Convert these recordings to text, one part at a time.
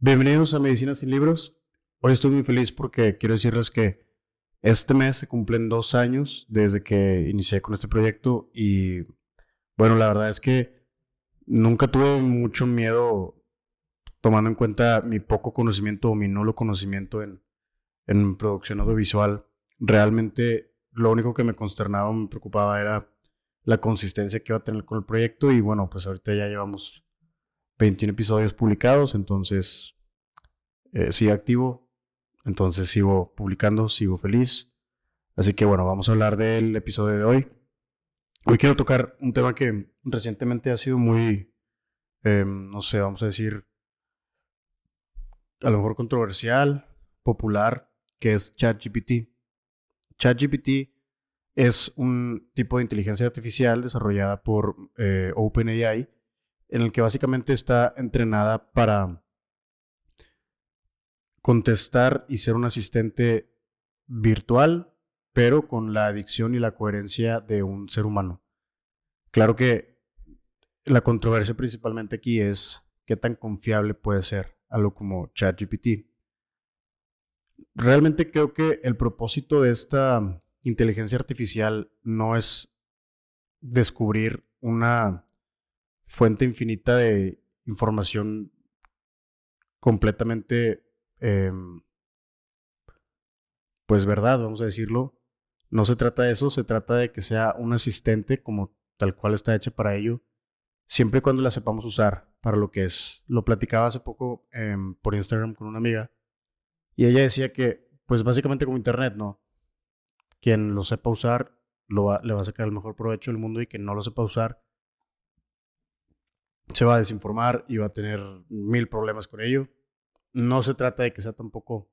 Bienvenidos a Medicina sin Libros. Hoy estoy muy feliz porque quiero decirles que este mes se cumplen dos años desde que inicié con este proyecto y bueno, la verdad es que nunca tuve mucho miedo tomando en cuenta mi poco conocimiento o mi nulo conocimiento en, en producción audiovisual. Realmente lo único que me consternaba o me preocupaba era la consistencia que iba a tener con el proyecto y bueno, pues ahorita ya llevamos 21 episodios publicados, entonces eh, sigo activo, entonces sigo publicando, sigo feliz. Así que bueno, vamos a hablar del episodio de hoy. Hoy quiero tocar un tema que recientemente ha sido muy, em, no sé, vamos a decir, a lo mejor controversial, popular, que es ChatGPT. ChatGPT es un tipo de inteligencia artificial desarrollada por eh, OpenAI en el que básicamente está entrenada para contestar y ser un asistente virtual, pero con la adicción y la coherencia de un ser humano. Claro que la controversia principalmente aquí es qué tan confiable puede ser algo como ChatGPT. Realmente creo que el propósito de esta inteligencia artificial no es descubrir una fuente infinita de información completamente, em, pues verdad, vamos a decirlo. No se trata de eso, se trata de que sea un asistente como tal cual está hecha para ello, siempre y cuando la sepamos usar para lo que es. Lo platicaba hace poco em, por Instagram con una amiga y ella decía que, pues básicamente como Internet, ¿no? Quien lo sepa usar lo le va a sacar el mejor provecho del mundo y quien no lo sepa usar se va a desinformar y va a tener mil problemas con ello. No se trata de que sea tampoco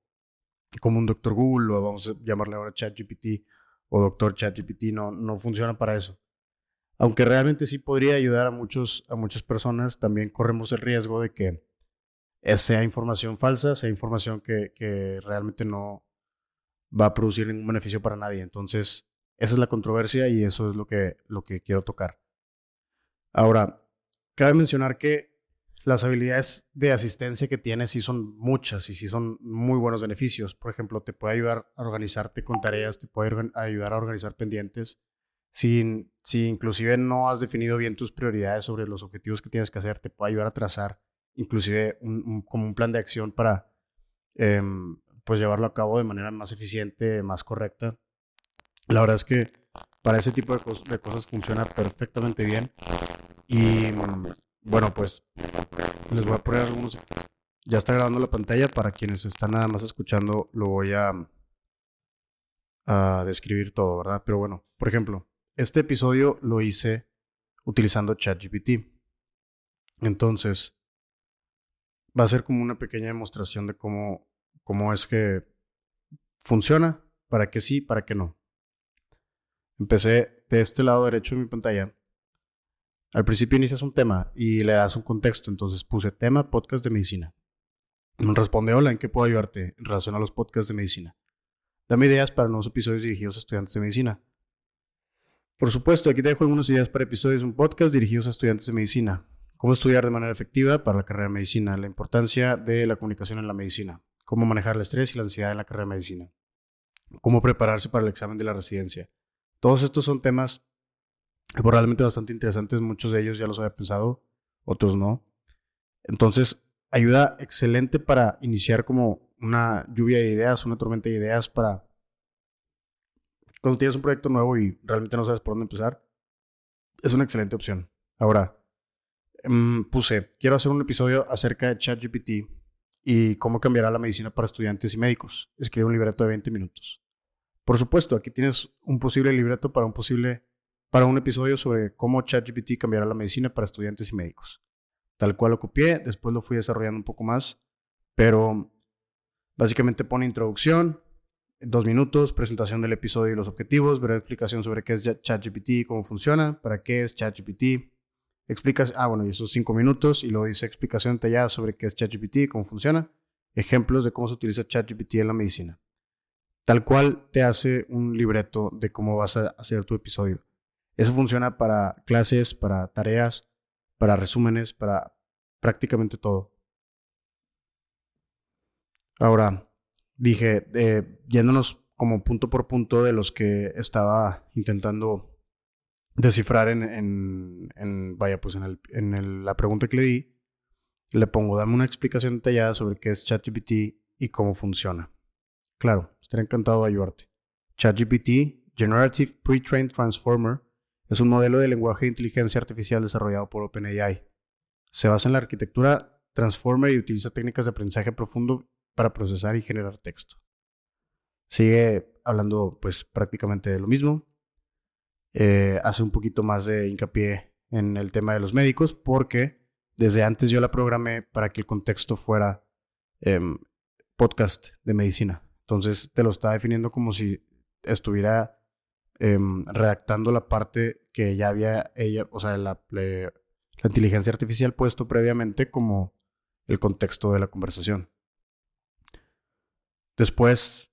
como un doctor Google o vamos a llamarle ahora ChatGPT o doctor ChatGPT, no, no funciona para eso. Aunque realmente sí podría ayudar a, muchos, a muchas personas, también corremos el riesgo de que sea información falsa, sea información que, que realmente no va a producir ningún beneficio para nadie. Entonces, esa es la controversia y eso es lo que, lo que quiero tocar. Ahora, Cabe mencionar que las habilidades de asistencia que tienes sí son muchas y sí son muy buenos beneficios. Por ejemplo, te puede ayudar a organizarte con tareas, te puede ayudar a organizar pendientes. Si, si inclusive no has definido bien tus prioridades sobre los objetivos que tienes que hacer, te puede ayudar a trazar inclusive un, como un plan de acción para em, pues llevarlo a cabo de manera más eficiente, más correcta. La verdad es que para ese tipo de cosas funciona perfectamente bien. Y bueno, pues les voy a poner algunos. Ya está grabando la pantalla. Para quienes están nada más escuchando, lo voy a, a describir todo, ¿verdad? Pero bueno, por ejemplo, este episodio lo hice utilizando ChatGPT. Entonces, va a ser como una pequeña demostración de cómo, cómo es que funciona, para qué sí, para qué no. Empecé de este lado derecho de mi pantalla al principio inicias un tema y le das un contexto, entonces puse tema podcast de medicina. Me responde, hola, ¿en qué puedo ayudarte en relación a los podcasts de medicina? Dame ideas para nuevos episodios dirigidos a estudiantes de medicina. Por supuesto, aquí te dejo algunas ideas para episodios de un podcast dirigidos a estudiantes de medicina. Cómo estudiar de manera efectiva para la carrera de medicina, la importancia de la comunicación en la medicina, cómo manejar el estrés y la ansiedad en la carrera de medicina, cómo prepararse para el examen de la residencia. Todos estos son temas probablemente bastante interesantes, muchos de ellos ya los había pensado, otros no. Entonces, ayuda excelente para iniciar como una lluvia de ideas, una tormenta de ideas para cuando tienes un proyecto nuevo y realmente no sabes por dónde empezar, es una excelente opción. Ahora, mm, puse, quiero hacer un episodio acerca de ChatGPT y cómo cambiará la medicina para estudiantes y médicos. Escribe un libreto de 20 minutos. Por supuesto, aquí tienes un posible libreto para un posible para un episodio sobre cómo ChatGPT cambiará la medicina para estudiantes y médicos. Tal cual lo copié, después lo fui desarrollando un poco más, pero básicamente pone introducción, dos minutos, presentación del episodio y los objetivos, breve explicación sobre qué es ChatGPT, cómo funciona, para qué es ChatGPT. Explicas, ah, bueno, y esos cinco minutos, y luego dice explicación detallada sobre qué es ChatGPT, cómo funciona, ejemplos de cómo se utiliza ChatGPT en la medicina. Tal cual te hace un libreto de cómo vas a hacer tu episodio. Eso funciona para clases, para tareas, para resúmenes, para prácticamente todo. Ahora, dije, eh, yéndonos como punto por punto de los que estaba intentando descifrar en, vaya, pues en, el, en la pregunta que le di, le pongo, dame una explicación detallada sobre qué es ChatGPT y cómo funciona. Claro, estaré encantado de ayudarte. ChatGPT, Generative Pre-trained Transformer, es un modelo de lenguaje de inteligencia artificial desarrollado por OpenAI. Se basa en la arquitectura Transformer y utiliza técnicas de aprendizaje profundo para procesar y generar texto. Sigue hablando pues prácticamente de lo mismo. Eh, hace un poquito más de hincapié en el tema de los médicos porque desde antes yo la programé para que el contexto fuera em, podcast de medicina. Entonces te lo está definiendo como si estuviera em, redactando la parte que ya había ella, o sea, la, la inteligencia artificial puesto previamente como el contexto de la conversación. Después,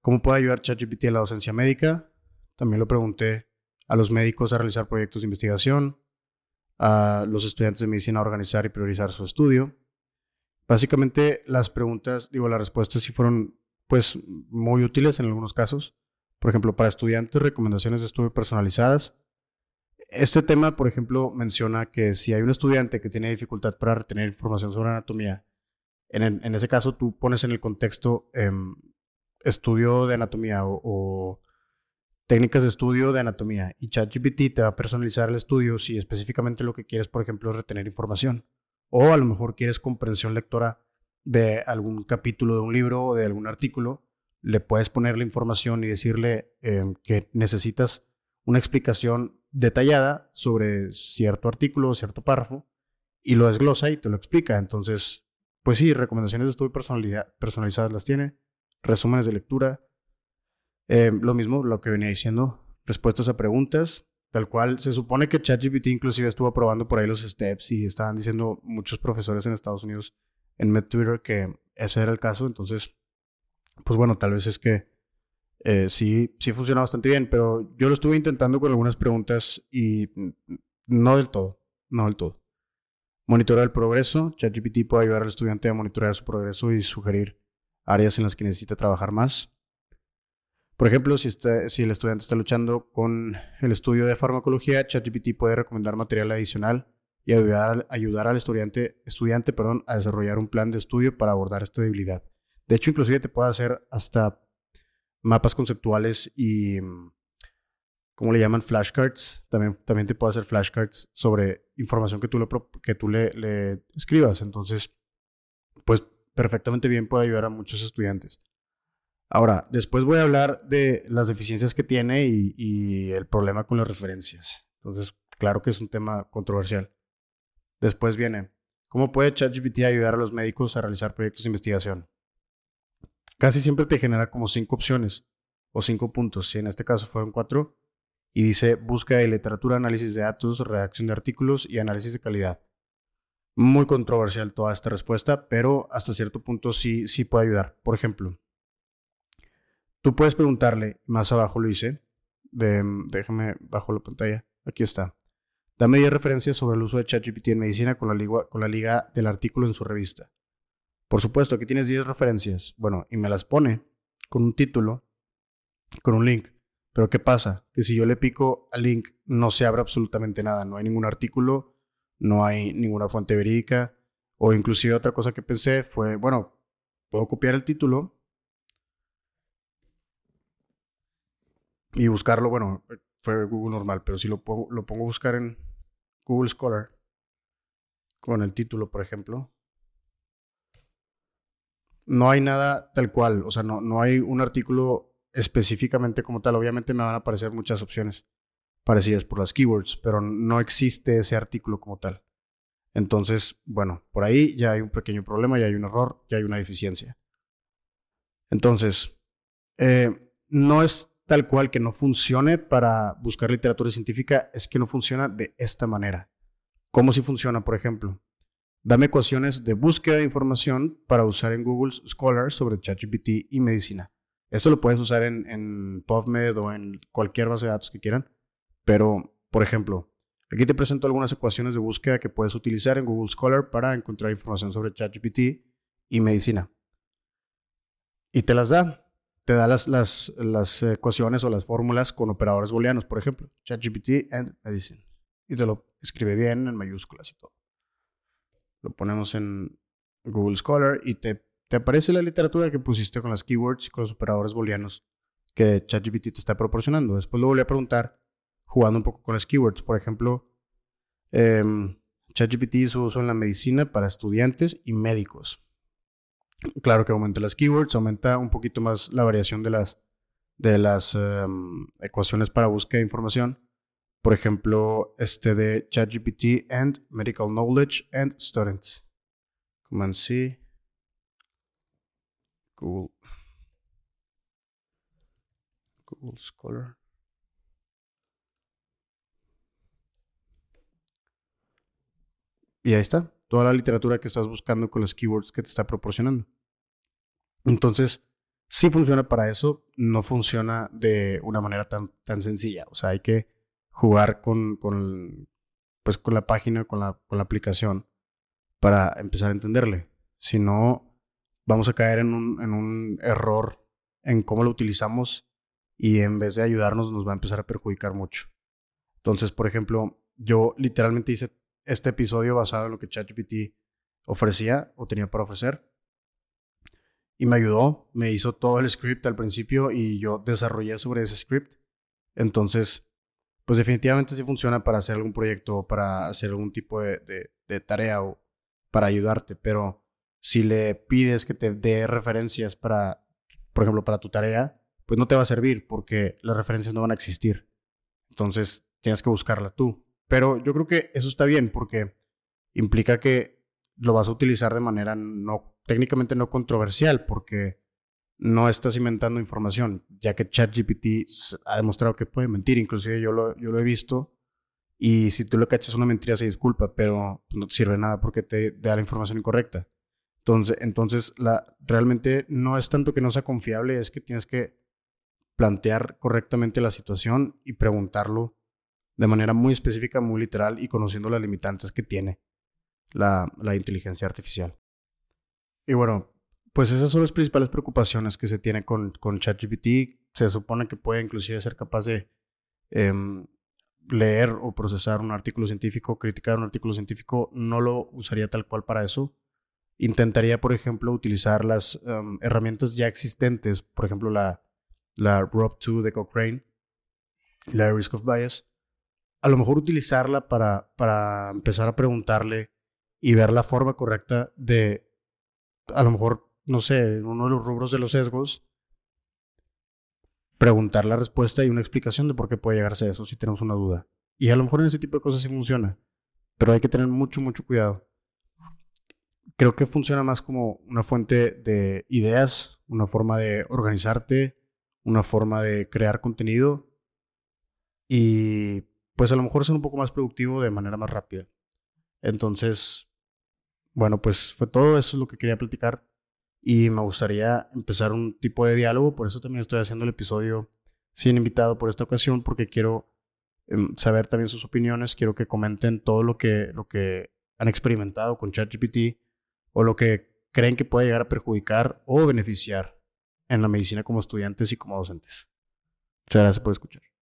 ¿cómo puede ayudar ChatGPT en la docencia médica? También lo pregunté a los médicos a realizar proyectos de investigación, a los estudiantes de medicina a organizar y priorizar su estudio. Básicamente las preguntas, digo, las respuestas sí fueron pues muy útiles en algunos casos. Por ejemplo, para estudiantes, recomendaciones de estudio personalizadas. Este tema, por ejemplo, menciona que si hay un estudiante que tiene dificultad para retener información sobre anatomía, en, ese caso tú pones en el contexto em, estudio de anatomía o, o, técnicas de estudio de anatomía y ChatGPT te va a personalizar el estudio si específicamente lo que quieres, por ejemplo, es retener información. O a lo mejor quieres comprensión lectora de algún capítulo de un libro o de algún artículo, le puedes poner la información y decirle em, que necesitas una explicación detallada sobre cierto artículo cierto párrafo y lo desglosa y te lo explica. Entonces, pues sí, recomendaciones de estudio personalizadas las tiene, resúmenes de lectura, em, lo mismo, lo que venía diciendo, respuestas a preguntas, tal cual se supone que ChatGPT inclusive estuvo probando por ahí los steps y estaban diciendo muchos profesores en Estados Unidos en MedTwitter que ese era el caso, entonces, pues bueno, tal vez es que eh, sí, sí funciona bastante bien, pero yo lo estuve intentando con algunas preguntas y no del todo, no del todo. Monitorar el progreso. ChatGPT puede ayudar al estudiante a monitorear su progreso y sugerir áreas en las que necesita trabajar más. Por ejemplo, si, si el estudiante está luchando con el estudio de farmacología, ChatGPT puede recomendar material adicional y ayudar, ayudar al estudiante, estudiante perdón, a desarrollar un plan de estudio para abordar esta debilidad. De hecho, inclusive te puede hacer hasta mapas conceptuales y, ¿cómo le llaman? Flashcards. También, también te puede hacer flashcards sobre información que tú, le, que tú le escribas. Entonces, pues perfectamente bien puede ayudar a muchos estudiantes. Ahora, después voy a hablar de las deficiencias que tiene y, y, el problema con las referencias. Entonces, claro que es un tema controversial. Después viene, ¿cómo puede ChatGPT ayudar a los médicos a realizar proyectos de investigación? Casi siempre te genera como cinco opciones o cinco puntos, si en este caso fueron cuatro, y dice búsqueda de literatura, análisis de datos, redacción de artículos y análisis de calidad. Muy controversial toda esta respuesta, pero hasta cierto punto sí, sí puede ayudar. Por ejemplo, tú puedes preguntarle, más abajo lo hice, déjame bajo la pantalla, aquí está. Dame 10 referencias sobre el uso de ChatGPT en medicina con la liga del artículo en su revista. Por supuesto, aquí tienes 10 referencias. Bueno, y me las pone con un título, con un link. Pero ¿qué pasa? Que si yo le pico al link, no se abre absolutamente nada. No hay ningún artículo, no hay ninguna fuente verídica. O inclusive otra cosa que pensé fue, bueno, puedo copiar el título y buscarlo, bueno, fue Google normal, pero si lo pongo, lo pongo a buscar en Google Scholar con el título, por ejemplo, no hay nada tal cual, o sea, no, no hay un artículo específicamente como tal. Obviamente me van a aparecer muchas opciones parecidas por las keywords, pero no existe ese artículo como tal. Entonces, bueno, por ahí ya hay un pequeño problema, ya hay un error, ya hay una deficiencia. Entonces, eh, no es tal cual que no funcione para buscar literatura científica es que no funciona de esta manera. ¿Cómo si funciona, por ejemplo? Dame ecuaciones de búsqueda de información para usar en Google Scholar sobre ChatGPT y medicina. Eso lo puedes usar en, PubMed o en cualquier base de datos que quieran. Pero, por ejemplo, aquí te presento algunas ecuaciones de búsqueda que puedes utilizar en Google Scholar para encontrar información sobre ChatGPT y medicina. y te las da. Te da las, las, ecuaciones o las fórmulas con operadores booleanos, por ejemplo, ChatGPT and Edison. Y te lo escribe bien en mayúsculas y todo. Lo ponemos en Google Scholar y te, aparece la literatura que pusiste con las keywords y con los operadores booleanos que ChatGPT te está proporcionando. Después lo volví a preguntar jugando un poco con las keywords. Por ejemplo, eh, ChatGPT su uso en la medicina para estudiantes y médicos. Claro que aumenta las keywords, aumenta un poquito más la variación de las, de las em, ecuaciones para búsqueda de información. Por ejemplo, este de ChatGPT and Medical Knowledge and Students. Command C. Google. Google Scholar. Y ahí está, toda la literatura que estás buscando con las keywords que te está proporcionando. Entonces, sí funciona para eso, no funciona de una manera tan, tan sencilla. O sea, hay que jugar con, con, pues, con la página, con la, con la aplicación para empezar a entenderle. Si no, vamos a caer en un, en un error en cómo lo utilizamos y en vez de ayudarnos nos va a empezar a perjudicar mucho. Entonces, por ejemplo, yo literalmente hice este episodio basado en lo que ChatGPT ofrecía o tenía para ofrecer. Y me ayudó, me hizo todo el script al principio y yo desarrollé sobre ese script. Entonces, pues definitivamente sí funciona para hacer algún proyecto o para hacer algún tipo de, de tarea o para ayudarte, pero si le pides que te dé referencias para, por ejemplo, para tu tarea, pues no te va a servir porque las referencias no van a existir. Entonces, tienes que buscarla tú. Pero yo creo que eso está bien porque implica que lo vas a utilizar de manera no técnicamente no controversial porque no estás inventando información, ya que ChatGPT ha demostrado que puede mentir, inclusive yo lo, he visto y si tú le cachas una mentira se disculpa, pero no te sirve nada porque te, da la información incorrecta. Entonces, entonces la, realmente no es tanto que no sea confiable, es que tienes que plantear correctamente la situación y preguntarlo de manera muy específica, muy literal y conociendo las limitantes que tiene la, inteligencia artificial. Y bueno, pues esas son las principales preocupaciones que se tiene con, con ChatGPT. Se supone que puede inclusive ser capaz de em, leer o procesar un artículo científico, criticar un artículo científico. No lo usaría tal cual para eso. Intentaría, por ejemplo, utilizar las em, herramientas ya existentes, por ejemplo, la, la ROB2 de Cochrane, la Risk of Bias, a lo mejor utilizarla para, para empezar a preguntarle y ver la forma correcta de, a lo mejor, no sé, uno de los rubros de los sesgos, preguntar la respuesta y una explicación de por qué puede llegarse a eso si tenemos una duda. Y a lo mejor en ese tipo de cosas sí funciona, pero hay que tener mucho, mucho cuidado. Creo que funciona más como una fuente de ideas, una forma de organizarte, una forma de crear contenido y pues a lo mejor ser un poco más productivo de manera más rápida. Entonces, bueno, pues fue todo eso lo que quería platicar y me gustaría empezar un tipo de diálogo, por eso también estoy haciendo el episodio sin invitado por esta ocasión, porque quiero em, saber también sus opiniones, quiero que comenten todo lo que, lo que han experimentado con ChatGPT o lo que creen que puede llegar a perjudicar o beneficiar en la medicina como estudiantes y como docentes. Muchas gracias por escuchar.